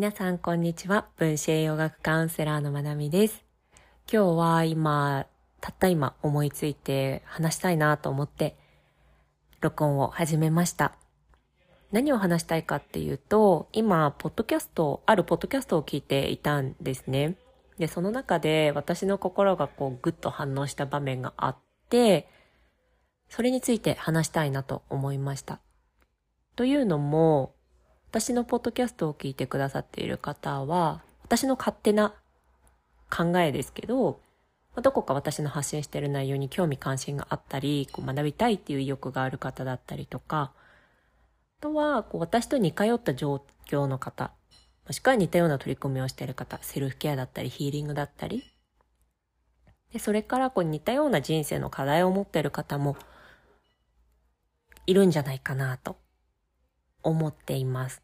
皆さんこんにちは。分子栄養学カウンセラーのまなみです。今日は今、たった今思いついて話したいなと思って録音を始めました。何を話したいかっていうと、今、ポッドキャスト、あるポッドキャストを聞いていたんですね。で、その中で私の心がこうグッと反応した場面があって、それについて話したいなと思いました。というのも、私のポッドキャストを聞いてくださっている方は、私の勝手な考えですけど、どこか私の発信している内容に興味関心があったり、こう学びたいっていう意欲がある方だったりとか、あとはこう私と似通った状況の方、もしくは似たような取り組みをしている方、セルフケアだったりヒーリングだったり、でそれからこう似たような人生の課題を持っている方もいるんじゃないかなと。思っています。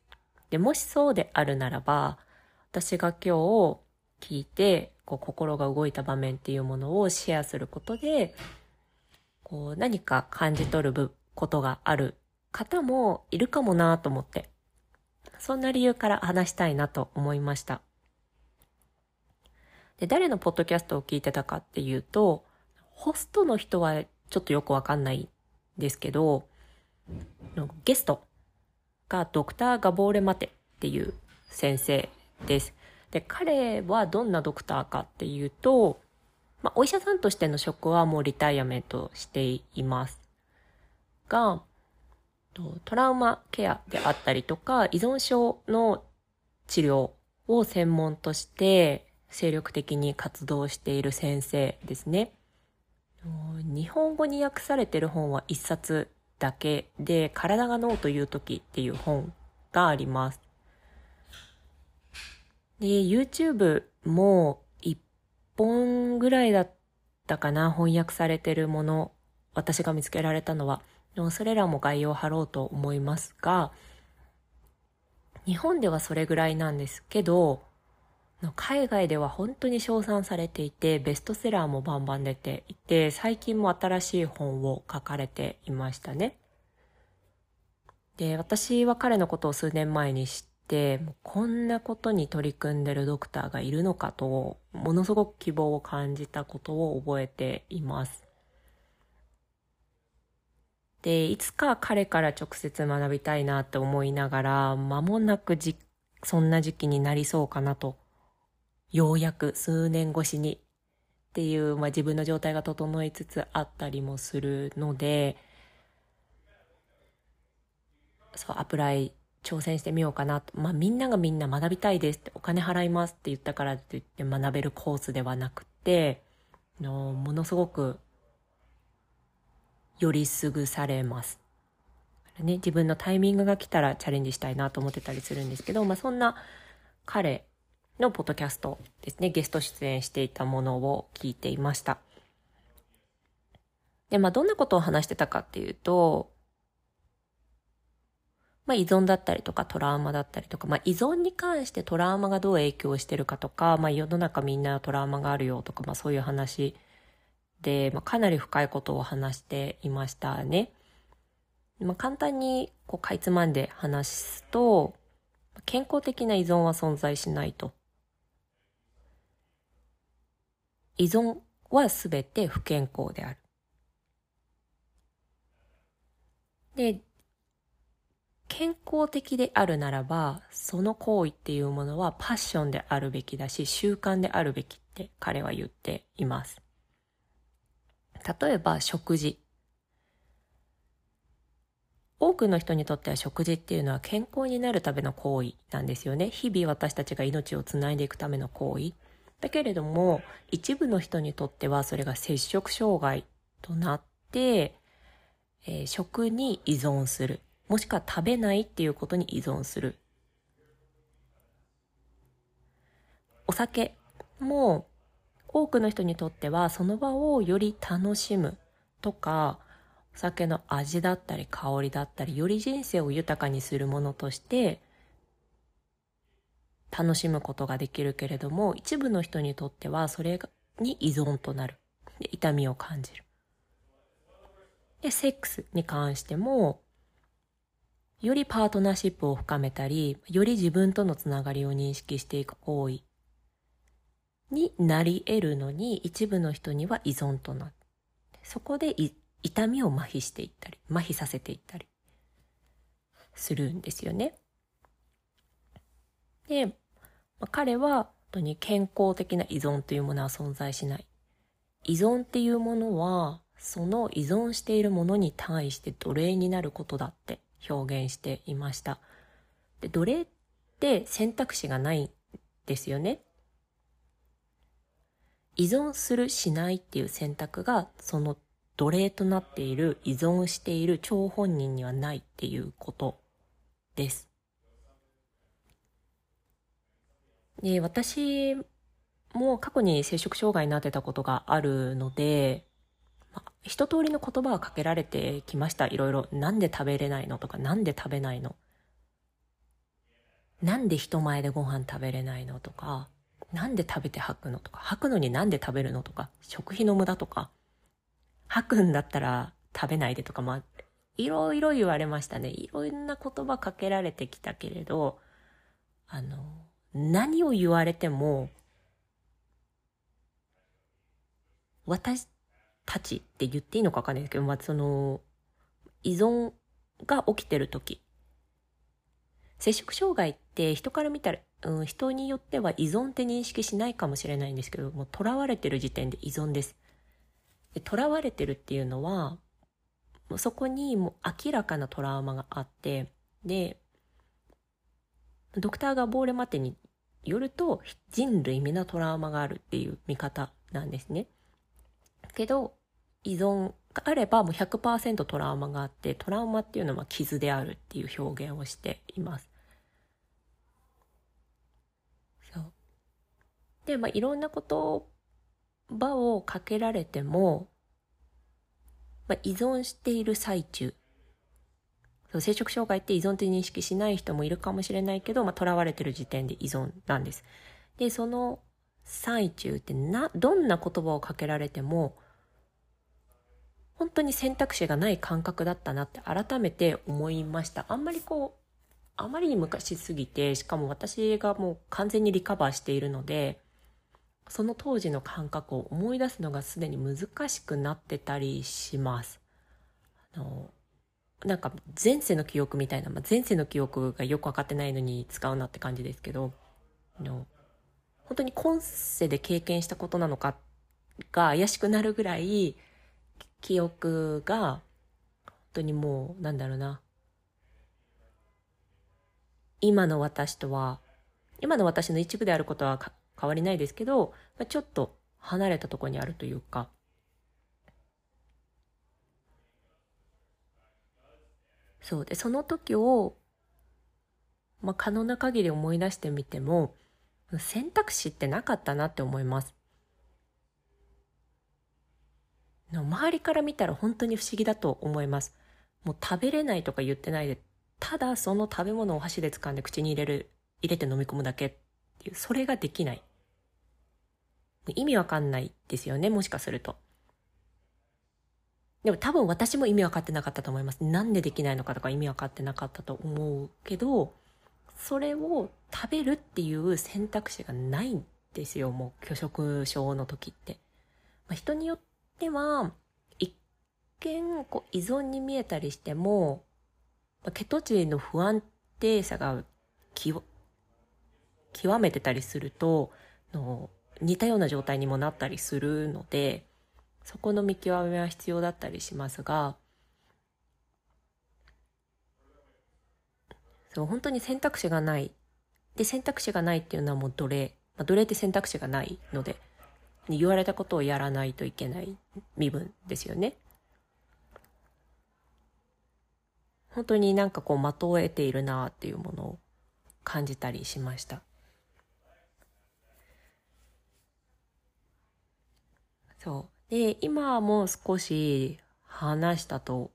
で、もしそうであるならば、私が今日聞いて、こう心が動いた場面っていうものをシェアすることで、こう何か感じ取ることがある方もいるかもなと思って、そんな理由から話したいなと思いました。で、誰のポッドキャストを聞いてたかっていうと、ホストの人はちょっとよくわかんないんですけど、ゲストがドクター・ガボーレ・マテっていう先生です。で、彼はどんなドクターかっていうと、まあ、お医者さんとしての職はもうリタイアメントしていますが、トラウマケアであったりとか、依存症の治療を専門として精力的に活動している先生ですね。日本語に訳されてる本は一冊だけで、体が脳という時っていう本があります。で、YouTube も1本ぐらいだったかな、翻訳されてるもの、私が見つけられたのは。でもそれらも概要を貼ろうと思いますが、日本ではそれぐらいなんですけど、海外では本当に称賛されていて、ベストセラーもバンバン出ていて、最近も新しい本を書かれていましたね。で、私は彼のことを数年前に知って、こんなことに取り組んでるドクターがいるのかと、ものすごく希望を感じたことを覚えています。で、いつか彼から直接学びたいなって思いながら、間もなくじ、そんな時期になりそうかなとようやく数年越しにっていう、まあ、自分の状態が整いつつあったりもするので、そう、アプライ挑戦してみようかなと。まあ、みんながみんな学びたいですって、お金払いますって言ったからといって学べるコースではなくて、のものすごく、よりすぐされます。ね、自分のタイミングが来たらチャレンジしたいなと思ってたりするんですけど、まあ、そんな彼のポッドキャストですね、ゲスト出演していたものを聞いていました。で、まあ、どんなことを話してたかっていうと、まあ、依存だったりとかトラウマだったりとか、まあ、依存に関してトラウマがどう影響してるかとか、まあ、世の中みんなトラウマがあるよとか、まあ、そういう話で、まあ、かなり深いことを話していましたね。まあ、簡単にこうかいつまんで話すと、健康的な依存は存在しないと。依存はすべて不健康である。で、健康的であるならば、その行為っていうものはパッションであるべきだし、習慣であるべきって彼は言っています。例えば食事。多くの人にとっては食事っていうのは健康になるための行為なんですよね。日々私たちが命をつないでいくための行為。だけれども、一部の人にとってはそれが摂食障害となって、えー、食に依存する。もしくは食べないっていうことに依存する。お酒も多くの人にとってはその場をより楽しむとか、お酒の味だったり香りだったり、より人生を豊かにするものとして楽しむことができるけれども、一部の人にとってはそれに依存となる。で痛みを感じる。で、セックスに関しても、よりパートナーシップを深めたり、より自分とのつながりを認識していく行為になり得るのに、一部の人には依存となって、そこで痛みを麻痺していったり、麻痺させていったりするんですよね。で、まあ、彼は本当に健康的な依存というものは存在しない。依存っていうものは、その依存しているものに対して奴隷になることだって表現していました。で奴隷って選択肢がないんですよね。依存するしないっていう選択がその奴隷となっている依存している張本人にはないっていうことです。で、私も過去に摂食障害になってたことがあるので、まあ、一通りの言葉はかけられてきました。いろいろ。なんで食べれないのとか、なんで食べないの？なんで人前でご飯食べれないのとか、なんで食べて吐くのとか、吐くのになんで食べるのとか、食費の無駄とか、吐くんだったら食べないでとか、まあ、いろいろ言われましたね。いろんな言葉かけられてきたけれど、あの、何を言われても、私たちって言っていいのかわかんないですけど、まあ、その、依存が起きてる時。摂食障害って人から見たら、うん、人によっては依存って認識しないかもしれないんですけど、もう囚われてる時点で依存です。で囚われてるっていうのは、もうそこにもう明らかなトラウマがあって、で、ドクターがボーレマテによると人類皆トラウマがあるっていう見方なんですね。けど、依存があればもう100%トラウマがあって、トラウマっていうのは傷であるっていう表現をしています。そう。で、まあいろんなこと葉をかけられても、まあ、依存している最中。そう、生殖障害って依存って認識しない人もいるかもしれないけど、まあ、囚われてる時点で依存なんです。で、その最中ってな、どんな言葉をかけられても、本当に選択肢がない感覚だったなって改めて思いました。あんまりこう、あまりに昔すぎて、しかも私がもう完全にリカバーしているので、その当時の感覚を思い出すのがすでに難しくなってたりします。あのなんか前世の記憶みたいな、まあ、前世の記憶がよくわかってないのに使うなって感じですけど、の本当に今世で経験したことなのかが怪しくなるぐらい記憶が本当にもうなんだろうな。今の私とは今の私の一部であることは変わりないですけど、ちょっと離れたところにあるというか、そうで、その時を、まあ、可能な限り思い出してみても、選択肢ってなかったなって思います。周りから見たら本当に不思議だと思います。もう食べれないとか言ってないで、ただその食べ物を箸で掴んで口に入れる、入れて飲み込むだけっていう、それができない。意味わかんないですよね、もしかすると。でも多分私も意味わかってなかったと思います。なんでできないのかとか意味わかってなかったと思うけど、それを食べるっていう選択肢がないんですよ、もう拒食症の時って。まあ、人によっては、一見こう依存に見えたりしても、まあ、血糖値の不安定さが極めてたりすると、の似たような状態にもなったりするので、そこの見極めは必要だったりしますが、そう、本当に選択肢がない。で、選択肢がないっていうのはもう奴隷。まあ、奴隷って選択肢がないので、言われたことをやらないといけない身分ですよね。本当になんかこう的を得ているなっていうものを感じたりしました。そう。で、今もう少し話したと、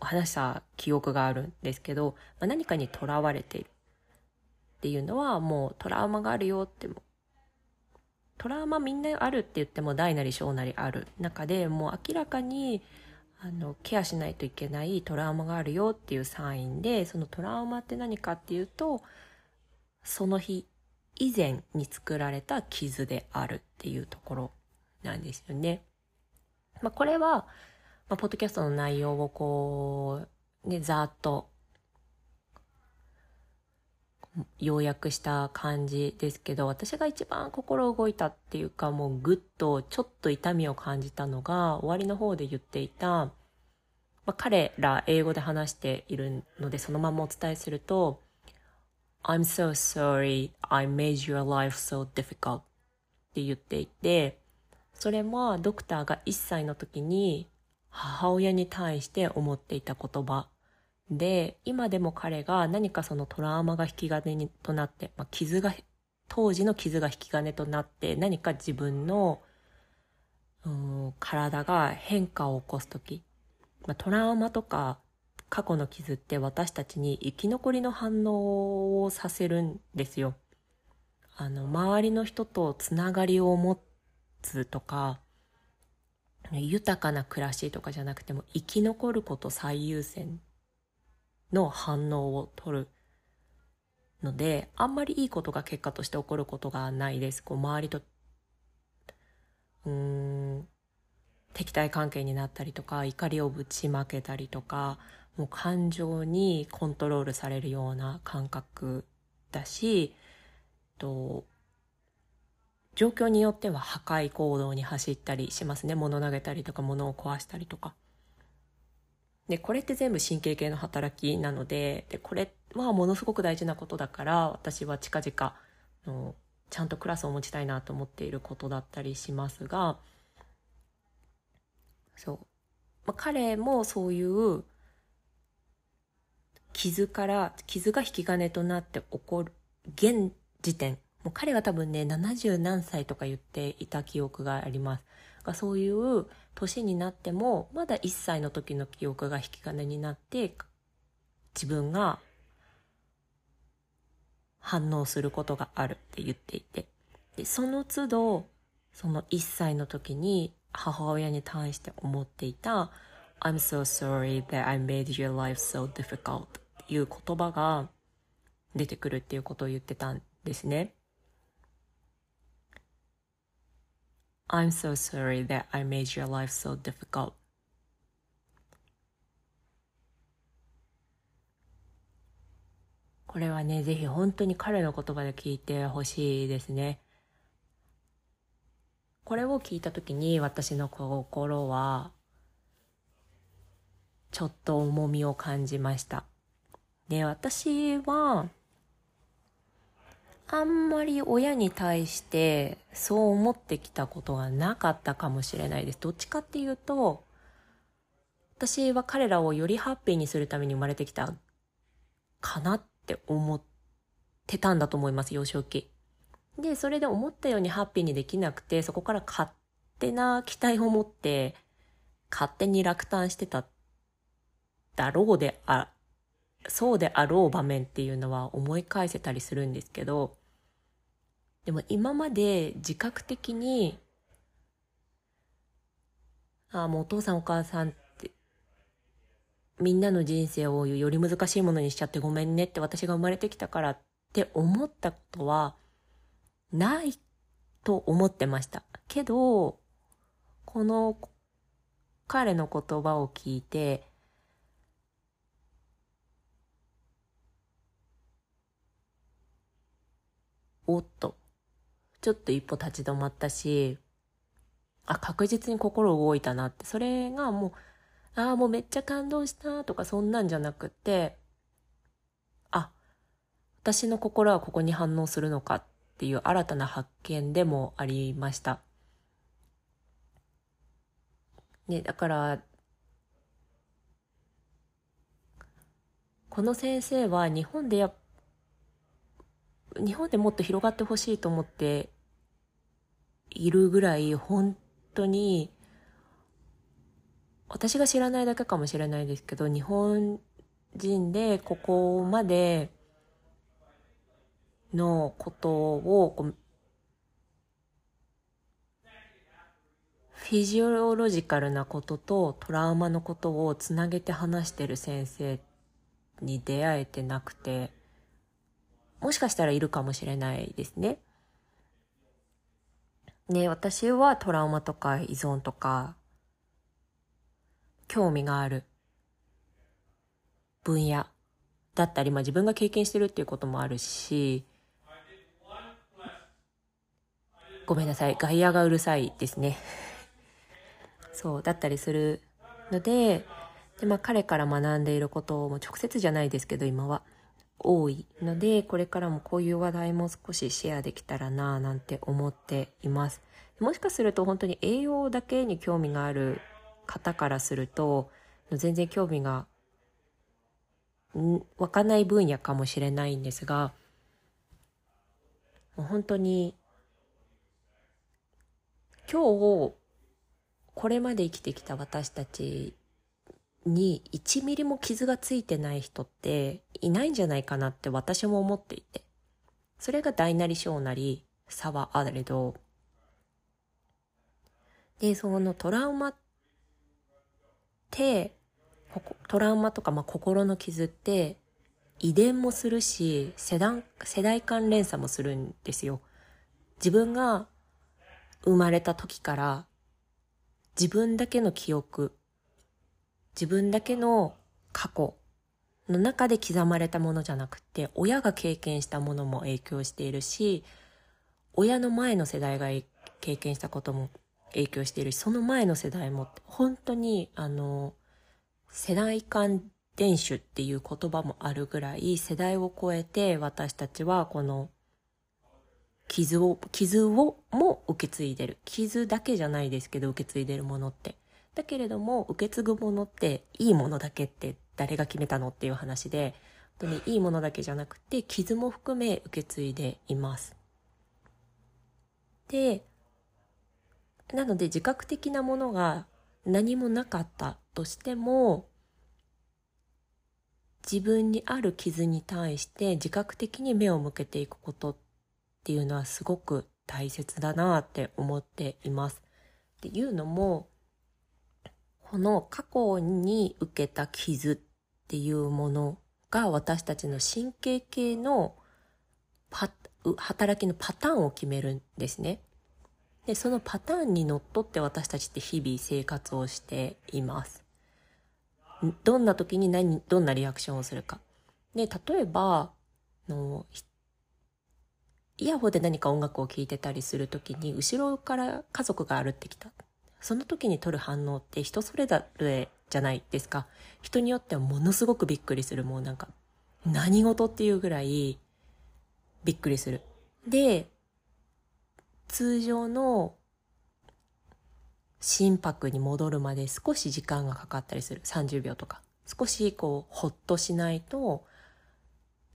話した記憶があるんですけど、まあ、何かにとらわれているっていうのはもうトラウマがあるよっても、トラウマみんなあるって言っても大なり小なりある中でもう明らかに、あのケアしないといけないトラウマがあるよっていうサインでそのトラウマって何かっていうとその日以前に作られた傷であるっていうところなんですよね。まあ、これは、まあ、ポッドキャストの内容をこう、ね、ざーっと要約した感じですけど、私が一番心動いたっていうか、もうぐっとちょっと痛みを感じたのが、終わりの方で言っていた、まあ、彼ら英語で話しているので、そのままお伝えすると、I'm so sorry I made your life so difficult って言っていて、それはドクターが1歳の時に母親に対して思っていた言葉で、今でも彼が何かそのトラウマが引き金となって、まあ、傷が、当時の傷が引き金となって何か自分の、うん、体が変化を起こすとき、まあ、トラウマとか過去の傷って私たちに生き残りの反応をさせるんですよ。あの、周りの人とつながりを持ってつとか、豊かな暮らしとかじゃなくても生き残ること最優先の反応を取るので、あんまりいいことが結果として起こることがないです。こう周りと、うーん、敵対関係になったりとか、怒りをぶちまけたりとか、もう感情にコントロールされるような感覚だし、と、状況によっては破壊行動に走ったりしますね。物投げたりとか物を壊したりとか。で、これって全部神経系の働きなので、で、これはものすごく大事なことだから、私は近々の、ちゃんとクラスを持ちたいなと思っていることだったりしますが、そう。まあ、彼もそういう傷から、傷が引き金となって起こる、現時点、もう彼が多分ね、70何歳とか言っていた記憶があります。がそういう年になっても、まだ1歳の時の記憶が引き金になって、自分が反応することがあるって言っていて。で、その都度、その1歳の時に母親に対して思っていた I'm so sorry that I made your life so difficult っていう言葉が出てくるっていうことを言ってたんですね。I'm so sorry that I made your life so difficult. これはね、ぜひ本当に彼の言葉で聞いてほしいですね。これを聞いたときに私の心は、ちょっと重みを感じました。で、私は、あんまり親に対してそう思ってきたことがなかったかもしれないです。どっちかっていうと、私は彼らをよりハッピーにするために生まれてきたかなって思ってたんだと思います、幼少期。で、それで思ったようにハッピーにできなくて、そこから勝手な期待を持って、勝手に落胆してただろうであそうであろう場面っていうのは思い返せたりするんですけど、でも今まで自覚的に、ああ、もうお父さんお母さんって、みんなの人生をより難しいものにしちゃってごめんねって私が生まれてきたからって思ったことはないと思ってました。けど、この彼の言葉を聞いて、おっと、ちょっと一歩立ち止まったし、あ、確実に心動いたなって、それがもう、ああ、もうめっちゃ感動したとかそんなんじゃなくて、あ、私の心はここに反応するのかっていう新たな発見でもありました。ね、だから、この先生は日本でやっ日本でもっと広がってほしいと思っているぐらい本当に私が知らないだけかもしれないですけど日本人でここまでのことをフィジオロジカルなこととトラウマのことをつなげて話してる先生に出会えてなくて、もしかしたらいるかもしれないですね。ね、私はトラウマとか依存とか、興味がある分野だったり、まあ自分が経験してるっていうこともあるし、ごめんなさい、外野がうるさいですね。そう、だったりするので、で、まあ彼から学んでいることも直接じゃないですけど、今は多いので、これからもこういう話題も少しシェアできたらなぁなんて思っています。もしかすると本当に栄養だけに興味がある方からすると、全然興味がわかない分野かもしれないんですが、本当に、今日、これまで生きてきた私たちに1ミリも傷がついてない人っていないんじゃないかなって私も思っていて。それが大なり小なり差はあれど、で、そのトラウマって、トラウマとか、まあ、心の傷って遺伝もするし世代世代間連鎖もするんですよ。自分が生まれた時から自分だけの記憶自分だけの過去の中で刻まれたものじゃなくて親が経験したものも影響しているし親の前の世代が経験したことも影響しているしその前の世代も本当にあの世代間伝種っていう言葉もあるぐらい世代を超えて私たちはこの傷を、傷をも受け継いでる。傷だけじゃないですけど受け継いでるものって。だけれども受け継ぐものっていいものだけって誰が決めたのっていう話で、本当にいいものだけじゃなくて傷も含め受け継いでいます。で、なので自覚的なものが何もなかったとしても、自分にある傷に対して自覚的に目を向けていくことっていうのはすごく大切だなって思っています。っていうのも、この過去に受けた傷っていうものが私たちの神経系の働きのパターンを決めるんですね。で、そのパターンにのっとって私たちって日々生活をしています。どんな時に何、どんなリアクションをするか。で、例えば、のイヤホンで何か音楽を聴いてたりする時に、後ろから家族が歩ってきた。その時に取る反応って人それぞれじゃないですか。人によってはものすごくびっくりする。もうなんか、何事っていうぐらいびっくりする。で、通常の心拍に戻るまで少し時間がかかったりする。30秒とか。少しこう、ほっとしないと、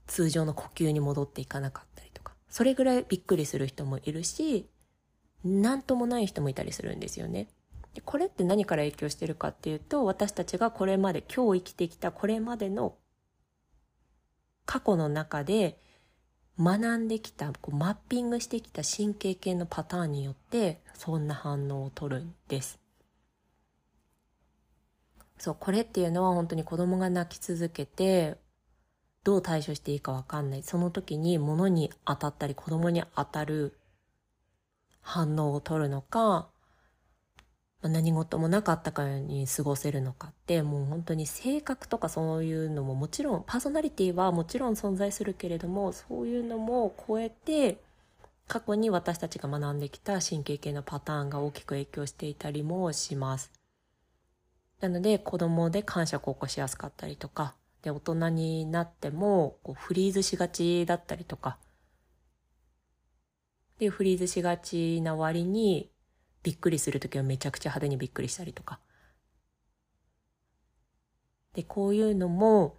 通常の呼吸に戻っていかなかったりとか。それぐらいびっくりする人もいるし、なんともない人もいたりするんですよね。でこれって何から影響してるかっていうと、私たちがこれまで、今日生きてきたこれまでの過去の中で、学んできた、こうマッピングしてきた神経系のパターンによって、そんな反応を取るんです。そう、これっていうのは本当に子供が泣き続けて、どう対処していいかわかんない。その時に物に当たったり子供に当たる反応を取るのか、何事もなかったかに過ごせるのかってもう本当に性格とかそういうのももちろんパーソナリティはもちろん存在するけれどもそういうのも超えて過去に私たちが学んできた神経系のパターンが大きく影響していたりもします。なので子供で感触を起こしやすかったりとかで大人になってもこうフリーズしがちだったりとかでフリーズしがちな割にびっくりするときはめちゃくちゃ派手にびっくりしたりとか。で、こういうのも、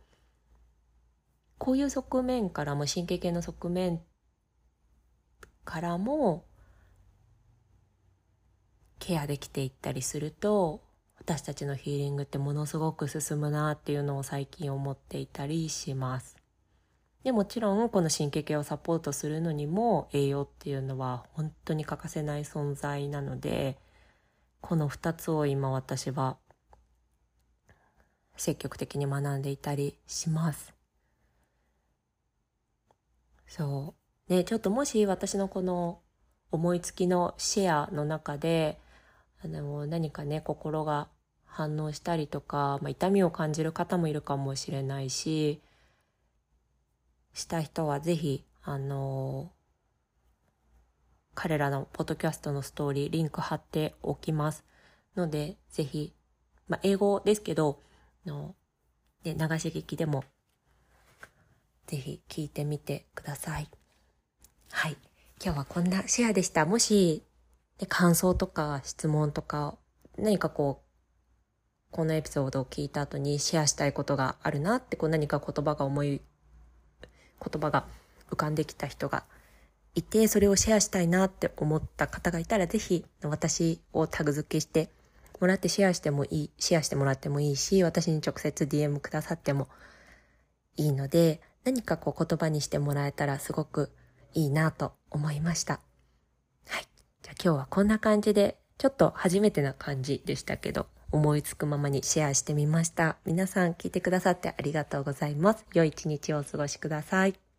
こういう側面からも、神経系の側面からも、ケアできていったりすると、私たちのヒーリングってものすごく進むなっていうのを最近思っていたりします。でもちろんこの神経系をサポートするのにも栄養っていうのは本当に欠かせない存在なのでこの2つを今私は積極的に学んでいたりします。そう。ね、ちょっともし私のこの思いつきのシェアの中で、あの、何かね、心が反応したりとか、まあ、痛みを感じる方もいるかもしれないし、した人はぜひ、あの彼らのポッドキャストのストーリー、リンク貼っておきます。ので、ぜひ、まあ、英語ですけど、の、で、流し聞きでも、ぜひ聞いてみてください。はい。今日はこんなシェアでした。もし、感想とか質問とか、何かこう、このエピソードを聞いた後にシェアしたいことがあるなって、こう何か言葉が思い、言葉が浮かんできた人がいて、それをシェアしたいなって思った方がいたら、ぜひ私をタグ付けしてもらってシェアしてもいい、シェアしてもらってもいいし、私に直接 DM くださってもいいので、何かこう言葉にしてもらえたらすごくいいなと思いました。はい。じゃあ今日はこんな感じで、ちょっと初めてな感じでしたけど、思いつくままにシェアしてみました。皆さん聞いてくださってありがとうございます。良い一日をお過ごしください。